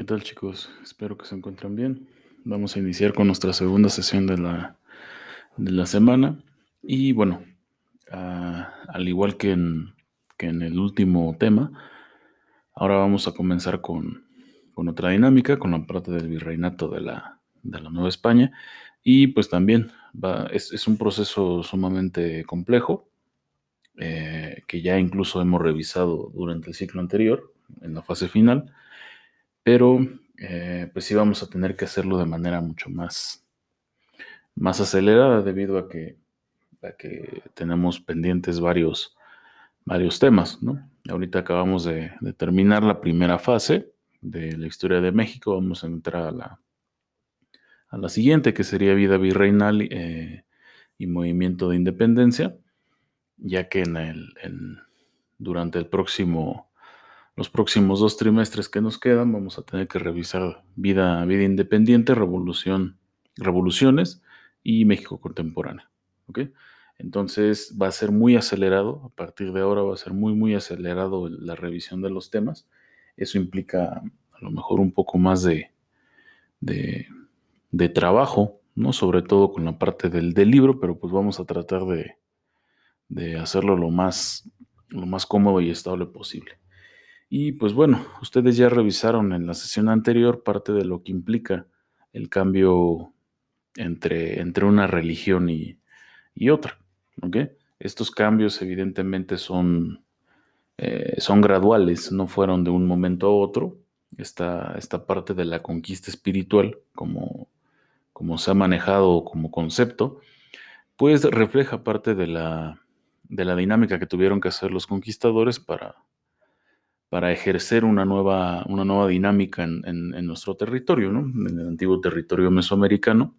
¿Qué tal chicos? Espero que se encuentren bien. Vamos a iniciar con nuestra segunda sesión de la, de la semana. Y bueno, ah, al igual que en, que en, el último tema, ahora vamos a comenzar con, con otra dinámica, con la parte del virreinato de la, de la Nueva España. Y pues también va, es, es, un proceso sumamente complejo, eh, que ya incluso hemos revisado durante el ciclo anterior, en la fase final pero eh, pues sí vamos a tener que hacerlo de manera mucho más, más acelerada debido a que, que tenemos pendientes varios, varios temas, ¿no? Ahorita acabamos de, terminar la primera fase de la historia de México, vamos a entrar a la, a la siguiente, que sería vida virreinal eh, y movimiento de independencia, ya que en el, durante el próximo los próximos dos trimestres que nos quedan vamos a tener que revisar vida, vida independiente, revolución, revoluciones y México contemporáneo. Entonces va a ser muy acelerado, a partir de ahora va a ser muy, muy acelerado la revisión de los temas. Eso implica a lo mejor un poco más de, de, trabajo, ¿no? sobre todo con la parte del, del, libro, pero pues vamos a tratar de, de hacerlo lo más, lo más cómodo y estable posible. Y pues bueno, ustedes ya revisaron en la sesión anterior parte de lo que implica el cambio entre, entre una religión y, otra. Estos cambios evidentemente son, eh, son graduales, no fueron de un momento a otro. Esta, esta parte de la conquista espiritual, como, como se ha manejado como concepto, pues refleja parte de la, de la dinámica que tuvieron que hacer los conquistadores para, para ejercer una nueva, una nueva dinámica en, nuestro territorio, ¿no? en el antiguo territorio mesoamericano,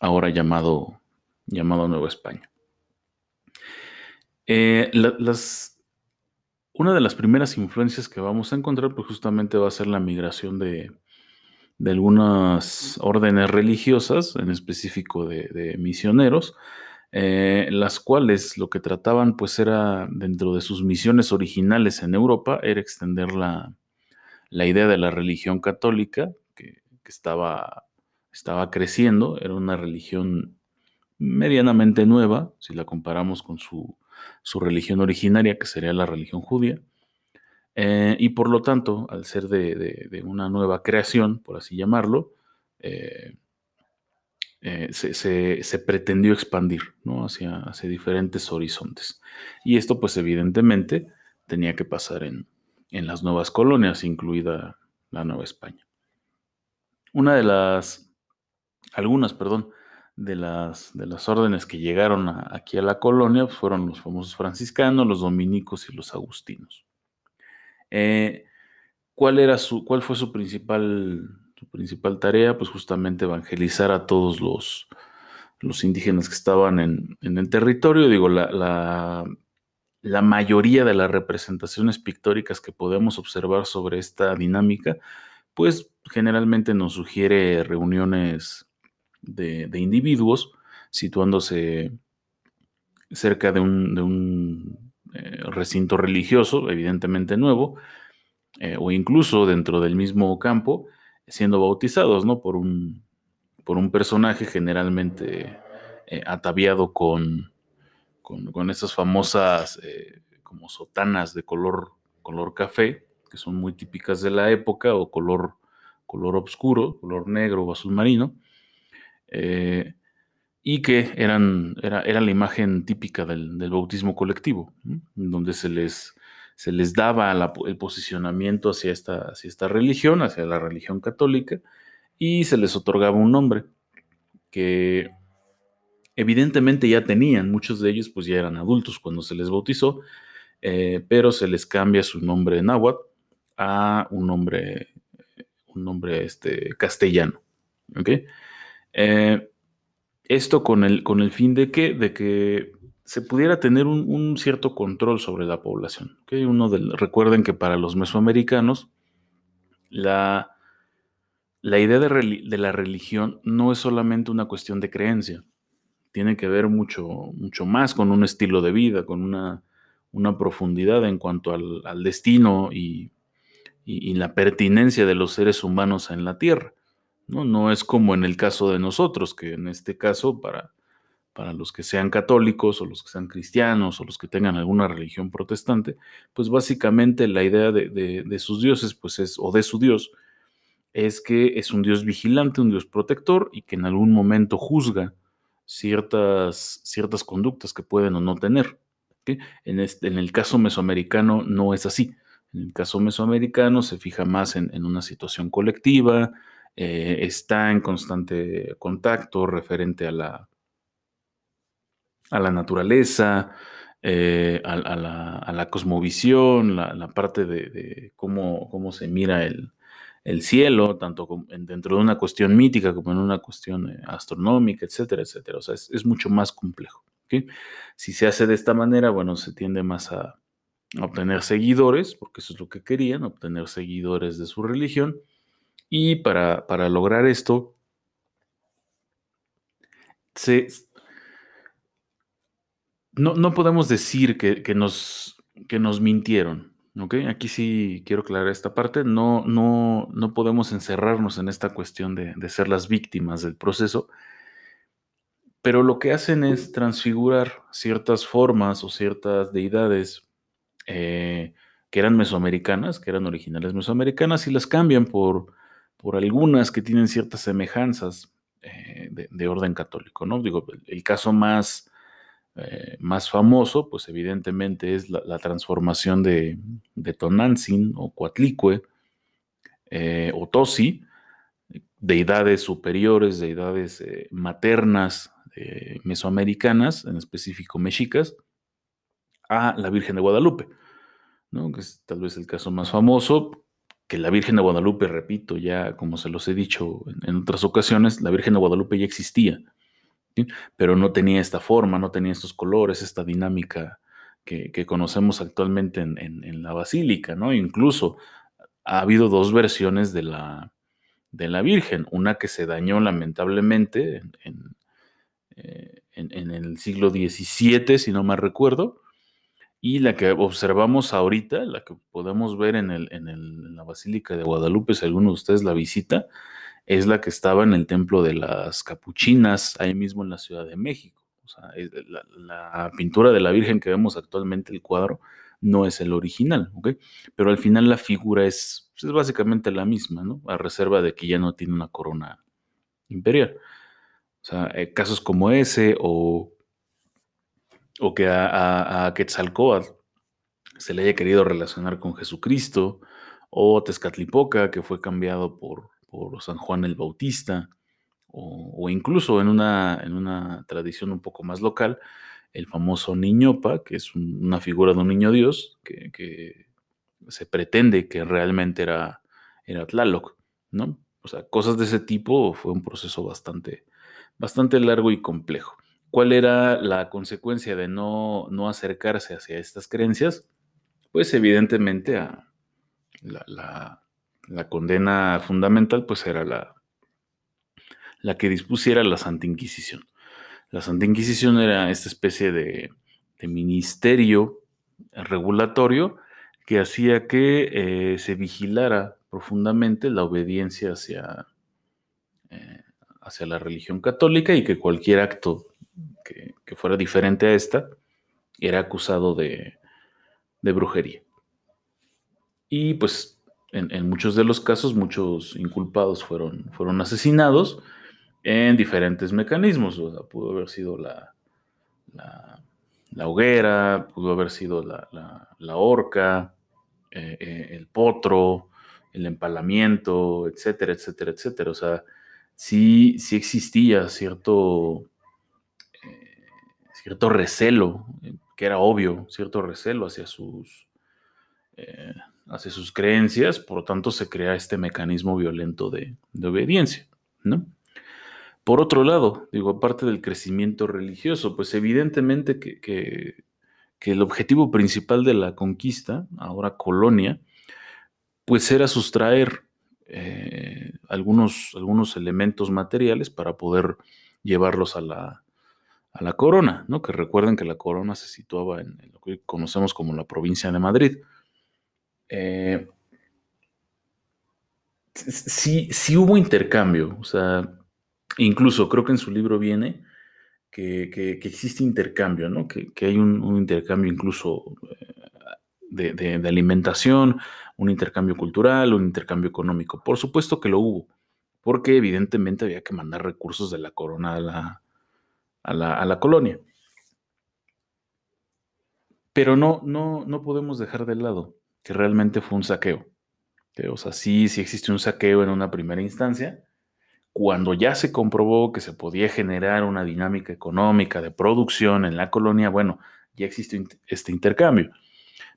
ahora llamado, llamado Nueva España. Eh, las, una de las primeras influencias que vamos a encontrar, pues justamente va a ser la migración de, de algunas órdenes religiosas, en específico de misioneros, eh, las cuales lo que trataban pues era, dentro de sus misiones originales en Europa, era extender la, idea de la religión católica, que, estaba, estaba creciendo, era una religión medianamente nueva, si la comparamos con su, religión originaria, que sería la religión judía. Eh, y por lo tanto, al ser de, una nueva creación, por así llamarlo, eh, eh, se, pretendió expandir hacia, hacia, diferentes horizontes. Y esto pues evidentemente tenía que pasar en, las nuevas colonias, incluida la Nueva España. Una de las, algunas, perdón, de las, de las órdenes que llegaron aquí a la colonia fueron los famosos franciscanos, los dominicos y los agustinos. Eh, ¿cuál, era su, ¿Cuál fue su principal su principal tarea, pues justamente evangelizar a todos los, los indígenas que estaban en, el territorio. Digo, la, la, mayoría de las representaciones pictóricas que podemos observar sobre esta dinámica, pues generalmente nos sugiere reuniones de, individuos situándose cerca de un, eh, recinto religioso, evidentemente nuevo, eh, o incluso dentro del mismo campo, siendo bautizados, ¿no? Por un, por un personaje generalmente eh, ataviado con, con, esas famosas eh, como sotanas de color, color café, que son muy típicas de la época, o color, color oscuro, color negro o azul marino, eh, y que eran, era, era, la imagen típica del, bautismo colectivo, donde se les se les daba el posicionamiento hacia esta, hacia esta religión, hacia la religión católica, y se les otorgaba un nombre que evidentemente ya tenían, muchos de ellos pues ya eran adultos cuando se les bautizó, eh, pero se les cambia su nombre en náhuatl a un nombre, un nombre este, castellano. Eh, esto con el, con el fin de que, de que se pudiera tener un, cierto control sobre la población. Uno recuerden que para los mesoamericanos la, la idea de, la religión no es solamente una cuestión de creencia, tiene que ver mucho, mucho más con un estilo de vida, con una, una profundidad en cuanto al, destino y, y, la pertinencia de los seres humanos en la tierra. ¿no? no es como en el caso de nosotros, que en este caso, para, para los que sean católicos o los que sean cristianos o los que tengan alguna religión protestante, pues básicamente la idea de, sus dioses, pues es, o de su Dios, es que es un Dios vigilante, un Dios protector y que en algún momento juzga ciertas, ciertas conductas que pueden o no tener. En, este, en el caso mesoamericano no es así. En el caso mesoamericano se fija más en, una situación colectiva, eh, está en constante contacto referente a la, a la naturaleza, eh, a, la, cosmovisión, la, parte de, cómo, cómo, se mira el, cielo, tanto dentro de una cuestión mítica como en una cuestión eh, astronómica, etcétera, etcétera. O sea, es, mucho más complejo. Si se hace de esta manera, bueno, se tiende más a, obtener seguidores, porque eso es lo que querían, obtener seguidores de su religión. Y para, lograr esto, no, podemos decir que, nos, que nos mintieron. Aquí sí quiero aclarar esta parte. No, no, no podemos encerrarnos en esta cuestión de, de ser las víctimas del proceso, pero lo que hacen es transfigurar ciertas formas o ciertas deidades eh, que eran mesoamericanas, que eran originales mesoamericanas, y las cambian por, por algunas que tienen ciertas semejanzas eh, de, orden católico, ¿no? Digo, el, caso más, eh, más famoso, pues evidentemente es la, transformación de, de, o Coatlicue o Tosi, deidades superiores, deidades maternas mesoamericanas, en específico mexicas, a la Virgen de Guadalupe que es tal vez el caso más famoso, que la Virgen de Guadalupe, repito, ya como se los he dicho en, otras ocasiones, la Virgen de Guadalupe ya existía, pero no tenía esta forma, no tenía estos colores, esta dinámica que, conocemos actualmente en, la basílica, ¿no? Incluso ha habido dos versiones de la, Virgen, una que se dañó lamentablemente en, eh, el siglo XVII, si no mal recuerdo, y la que observamos ahorita, la que podemos ver en, en, la Basílica de Guadalupe, si alguno de ustedes la visita, es la que estaba en el Templo de las Capuchinas, ahí mismo en la Ciudad de México. O sea, la, pintura de la Virgen que vemos actualmente, el cuadro, no es el original, ¿ok? Pero al final la figura es, pues, es básicamente la misma, ¿no? A reserva de que ya no tiene una corona imperial. O sea, eh, casos como ese o o que a, Quetzalcoatl se le haya querido relacionar con Jesucristo, o Tezcatlipoca, que fue cambiado por, por San Juan el Bautista, o, incluso en una, en una, tradición un poco más local, el famoso Niñopa, que es una figura de un niño Dios, que, se pretende que realmente era, era Tlaloc, ¿no? O sea, cosas de ese tipo fue un proceso bastante, bastante largo y complejo. ¿Cuál era la consecuencia de no, acercarse hacia estas creencias? Pues evidentemente a la, condena fundamental pues era la, la que dispusiera la Santa Inquisición. La Santa Inquisición era esta especie de, ministerio regulatorio que hacía que eh, se vigilara profundamente la obediencia hacia, eh, hacia la religión católica y que cualquier acto que, fuera diferente a esta, era acusado de, brujería. Y pues en, muchos de los casos, muchos inculpados fueron, fueron asesinados en diferentes mecanismos. pudo haber sido la, la, hoguera, pudo haber sido la, horca, eh, eh, el potro, el empalamiento, etcétera, etcétera, etcétera. O sea, sí, sí existía cierto cierto recelo, eh, que era obvio, cierto recelo hacia sus, eh, hacia sus creencias, por lo tanto se crea este mecanismo violento de, obediencia, ¿no? Por otro lado, digo, aparte del crecimiento religioso, pues evidentemente que, el objetivo principal de la conquista, ahora colonia, pues era sustraer eh, algunos, algunos elementos materiales para poder llevarlos a la, a la corona, ¿no? Que recuerden que la corona se situaba en, lo que conocemos como la provincia de Madrid. Eh, sí, sí hubo intercambio, o sea, incluso creo que en su libro viene que, existe intercambio, ¿no? Que, hay un, intercambio incluso eh, de, alimentación, un intercambio cultural, un intercambio económico. Por supuesto que lo hubo, porque evidentemente había que mandar recursos de la corona a la, a la, colonia. Pero no, no, no podemos dejar de lado que realmente fue un saqueo. O sea, sí, sí existe un saqueo en una primera instancia, cuando ya se comprobó que se podía generar una dinámica económica de producción en la colonia, bueno, ya existe este intercambio.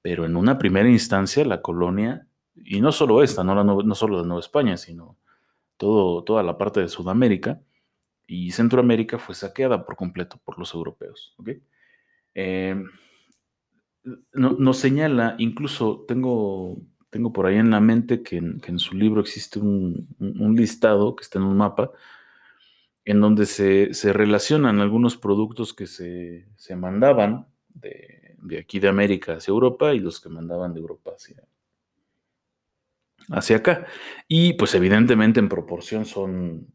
Pero en una primera instancia, la colonia, y no solo esta, no, no solo de Nueva España, sino todo, toda la parte de Sudamérica y Centroamérica fue saqueada por completo por los europeos. Eh, nos señala, incluso tengo tengo por ahí en la mente que en, su libro existe un, listado que está en un mapa en donde se, relacionan algunos productos que se, mandaban de, aquí de América hacia Europa y los que mandaban de Europa hacia, hacia acá. Y pues evidentemente en proporción son,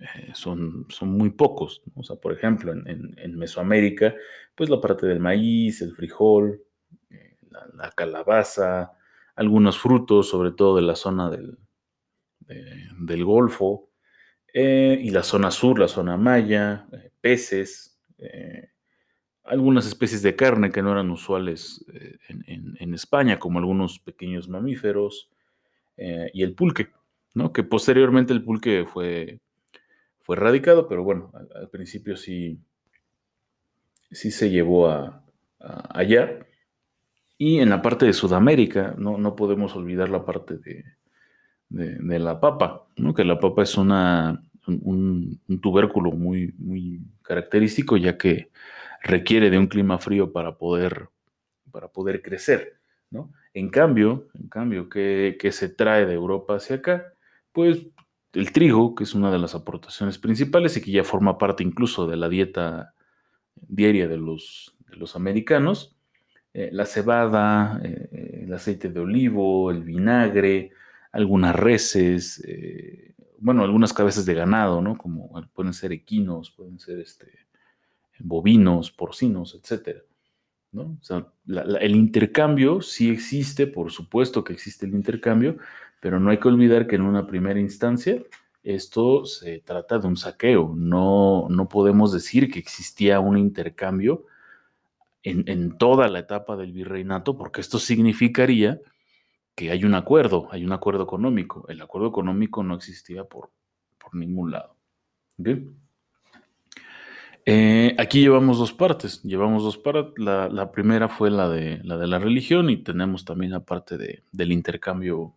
eh, son, son muy pocos. O sea, por ejemplo, en, Mesoamérica, pues la parte del maíz, el frijol, la, calabaza, algunos frutos, sobre todo de la zona del, del Golfo, eh, y la zona sur, la zona maya, eh, peces, eh, algunas especies de carne que no eran usuales en, España, como algunos pequeños mamíferos, y el pulque, ¿no? que posteriormente el pulque fue, fue erradicado, pero bueno, al, principio sí, sí se llevó a allá. Y en la parte de Sudamérica, no, no podemos olvidar la parte de, de, la papa, ¿no? que la papa es una, un, tubérculo muy, muy característico, ya que requiere de un clima frío para poder, para poder crecer. ¿no? En cambio, en cambio ¿qué, se trae de Europa hacia acá? Pues el trigo, que es una de las aportaciones principales y que ya forma parte incluso de la dieta diaria de los, de los americanos, eh, la cebada, eh, el aceite de olivo, el vinagre, algunas reses, eh, bueno, algunas cabezas de ganado, ¿no? Como pueden ser equinos, pueden ser este, bovinos, porcinos, etc. ¿no? O sea, el intercambio sí existe, por supuesto que existe el intercambio, pero no hay que olvidar que en una primera instancia esto se trata de un saqueo. No, no podemos decir que existía un intercambio en, toda la etapa del virreinato, porque esto significaría que hay un acuerdo, hay un acuerdo económico. El acuerdo económico no existía por, por ningún lado. Eh, aquí llevamos dos partes. Llevamos dos partes. La, primera fue la de, la de la religión y tenemos también la parte de, del intercambio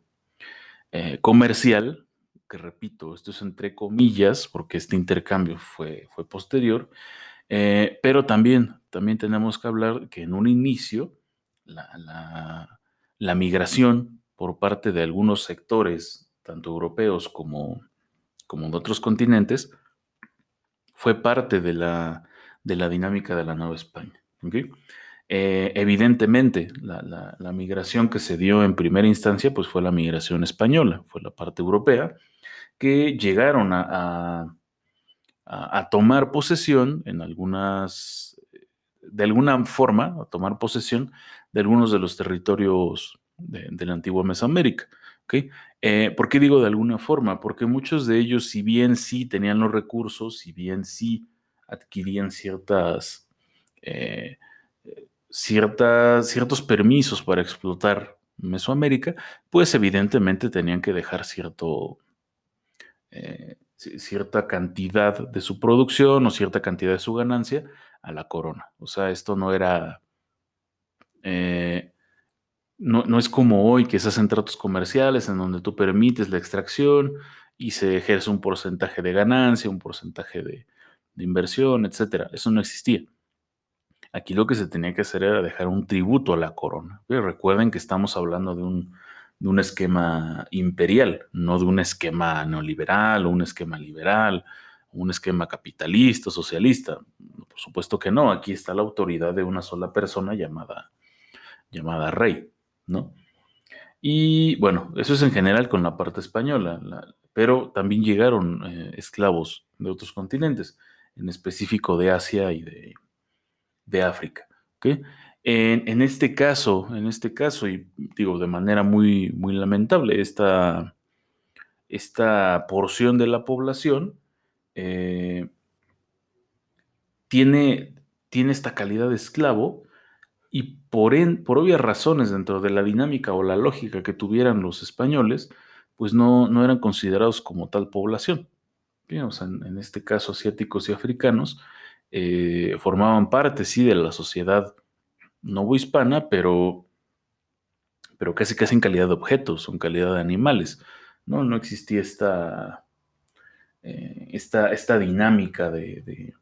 eh, comercial, que repito, esto es entre comillas, porque este intercambio fue, fue posterior. Eh, pero también, también tenemos que hablar que en un inicio la, migración por parte de algunos sectores, tanto europeos como, como de otros continentes, fue parte de la, de la dinámica de la Nueva España. Eh, evidentemente, la, migración que se dio en primera instancia pues fue la migración española, fue la parte europea, que llegaron a, tomar posesión en algunas, de alguna forma, a tomar posesión de algunos de los territorios de, la antigua Mesoamérica. ¿okay? Eh, ¿Por qué digo de alguna forma? Porque muchos de ellos, si bien sí tenían los recursos, si bien sí adquirían ciertas, eh, ciertas, ciertos permisos para explotar Mesoamérica, pues evidentemente tenían que dejar cierto, eh, cierta cantidad de su producción o cierta cantidad de su ganancia a la corona. O sea, esto no era... Eh, no, es como hoy que se hacen tratos comerciales en donde tú permites la extracción y se ejerce un porcentaje de ganancia, un porcentaje de, inversión, etc. Eso no existía. Aquí lo que se tenía que hacer era dejar un tributo a la corona. recuerden que estamos hablando de un, de un esquema imperial, no de un esquema neoliberal o un esquema liberal, un esquema capitalista, socialista. Por supuesto que no, aquí está la autoridad de una sola persona llamada, llamada rey, ¿no? Y bueno, eso es en general con la parte española, pero también llegaron eh, esclavos de otros continentes, en específico de Asia y de, África. En, este caso, en este caso, y digo de manera muy, muy lamentable, esta, esta porción de la población eh, tiene, tiene esta calidad de esclavo y por, por obvias razones dentro de la dinámica o la lógica que tuvieran los españoles, pues no, no eran considerados como tal población. en, este caso asiáticos y africanos eh, formaban parte, sí, de la sociedad novohispana, pero, pero casi casi en calidad de objetos, en calidad de animales. No, no existía esta, eh, esta, esta dinámica de,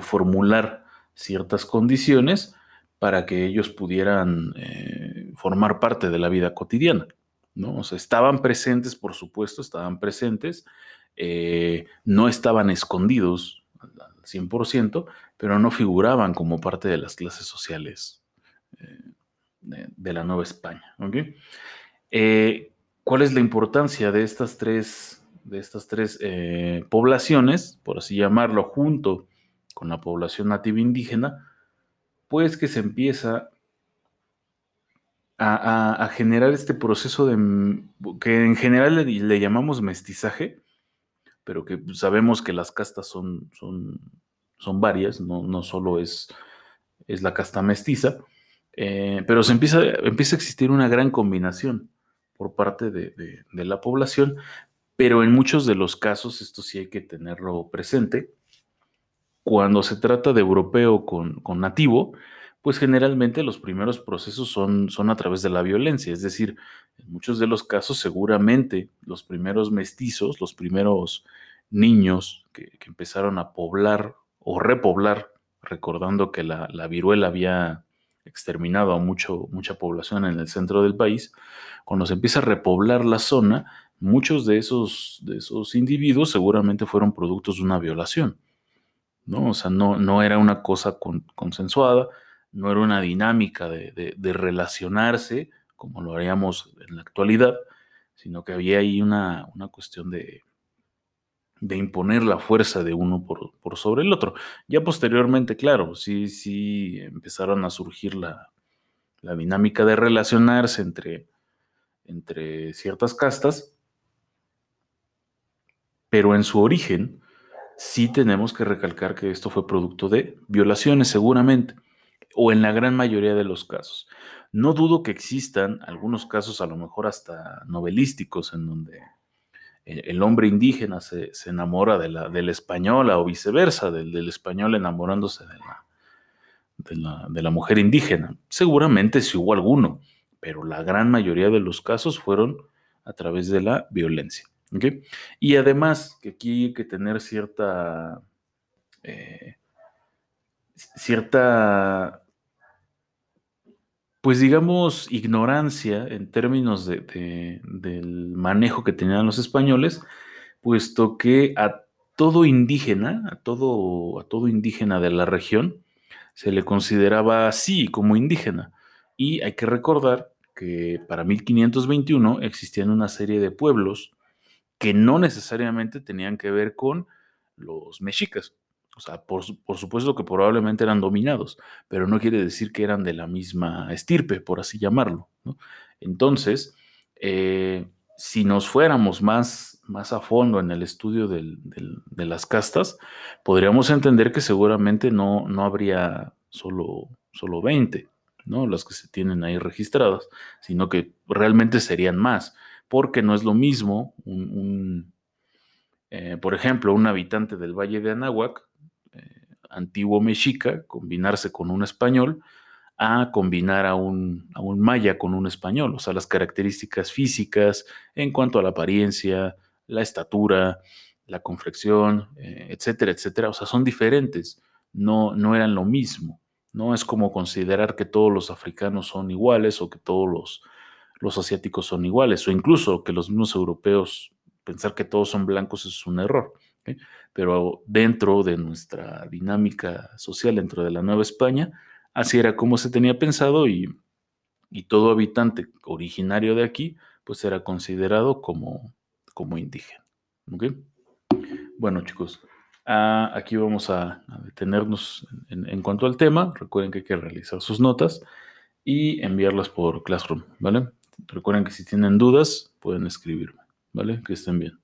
formular ciertas condiciones para que ellos pudieran eh, formar parte de la vida cotidiana. ¿no? Estaban presentes, por supuesto, estaban presentes, eh, no estaban escondidos al 100%, pero no figuraban como parte de las clases sociales eh, de, la Nueva España. ¿Cuál es la importancia de estas tres, de estas tres poblaciones, por así llamarlo, junto con la población nativa indígena? pues que se empieza a, generar este proceso de, que en general le, llamamos mestizaje, pero que sabemos que las castas son, son, son varias, no, no solo es, es la casta mestiza, eh, pero se empieza, empieza a existir una gran combinación por parte de, la población, pero en muchos de los casos, esto sí hay que tenerlo presente, cuando se trata de europeo con, nativo, pues generalmente los primeros procesos son, son a través de la violencia. Es decir, en muchos de los casos seguramente los primeros mestizos, los primeros niños que, empezaron a poblar o repoblar, recordando que la, viruela había exterminado a mucho, mucha población en el centro del país, cuando se empieza a repoblar la zona, muchos de esos, de esos individuos seguramente fueron productos de una violación. ¿no? O sea, no, no era una cosa consensuada, no era una dinámica de, relacionarse como lo haríamos en la actualidad, sino que había ahí una, cuestión de, de, imponer la fuerza de uno por, sobre el otro. Ya posteriormente, claro, sí, sí empezaron a surgir la, dinámica de relacionarse entre, entre ciertas castas, pero en su origen, sí tenemos que recalcar que esto fue producto de violaciones seguramente, o en la gran mayoría de los casos. No dudo que existan algunos casos a lo mejor hasta novelísticos en donde el hombre indígena se, enamora de la, española o viceversa, del, español enamorándose de la, de la, mujer indígena. Seguramente sí hubo alguno, pero la gran mayoría de los casos fueron a través de la violencia. Y además, que aquí hay que tener cierta, eh, cierta, pues digamos, ignorancia en términos de, del manejo que tenían los españoles, puesto que a todo indígena, a todo, a todo indígena de la región, se le consideraba así como indígena. Y hay que recordar que para 1521 existían una serie de pueblos que no necesariamente tenían que ver con los mexicas. O sea, por, supuesto que probablemente eran dominados, pero no quiere decir que eran de la misma estirpe, por así llamarlo. Entonces, eh, si nos fuéramos más, más a fondo en el estudio de las castas, podríamos entender que seguramente no, no habría solo, solo 20, ¿no? las que se tienen ahí registradas, sino que realmente serían más porque no es lo mismo un, eh, por ejemplo, un habitante del Valle de Anáhuac, antiguo mexica, combinarse con un español, a combinar a un, a un, maya con un español. O sea, las características físicas en cuanto a la apariencia, la estatura, la conflexión, eh, etcétera, etcétera. O sea, son diferentes, no, no eran lo mismo. No es como considerar que todos los africanos son iguales o que todos los los asiáticos son iguales, o incluso que los mismos europeos, pensar que todos son blancos es un error. Pero dentro de nuestra dinámica social, dentro de la Nueva España, así era como se tenía pensado y, todo habitante originario de aquí, pues era considerado como, como indígena. ¿ok? Bueno, chicos, ah, aquí vamos a, detenernos en, en, cuanto al tema. Recuerden que hay que realizar sus notas y enviarlas por Classroom, ¿vale? Recuerden que si tienen dudas, pueden escribirme, ¿vale? Que estén bien.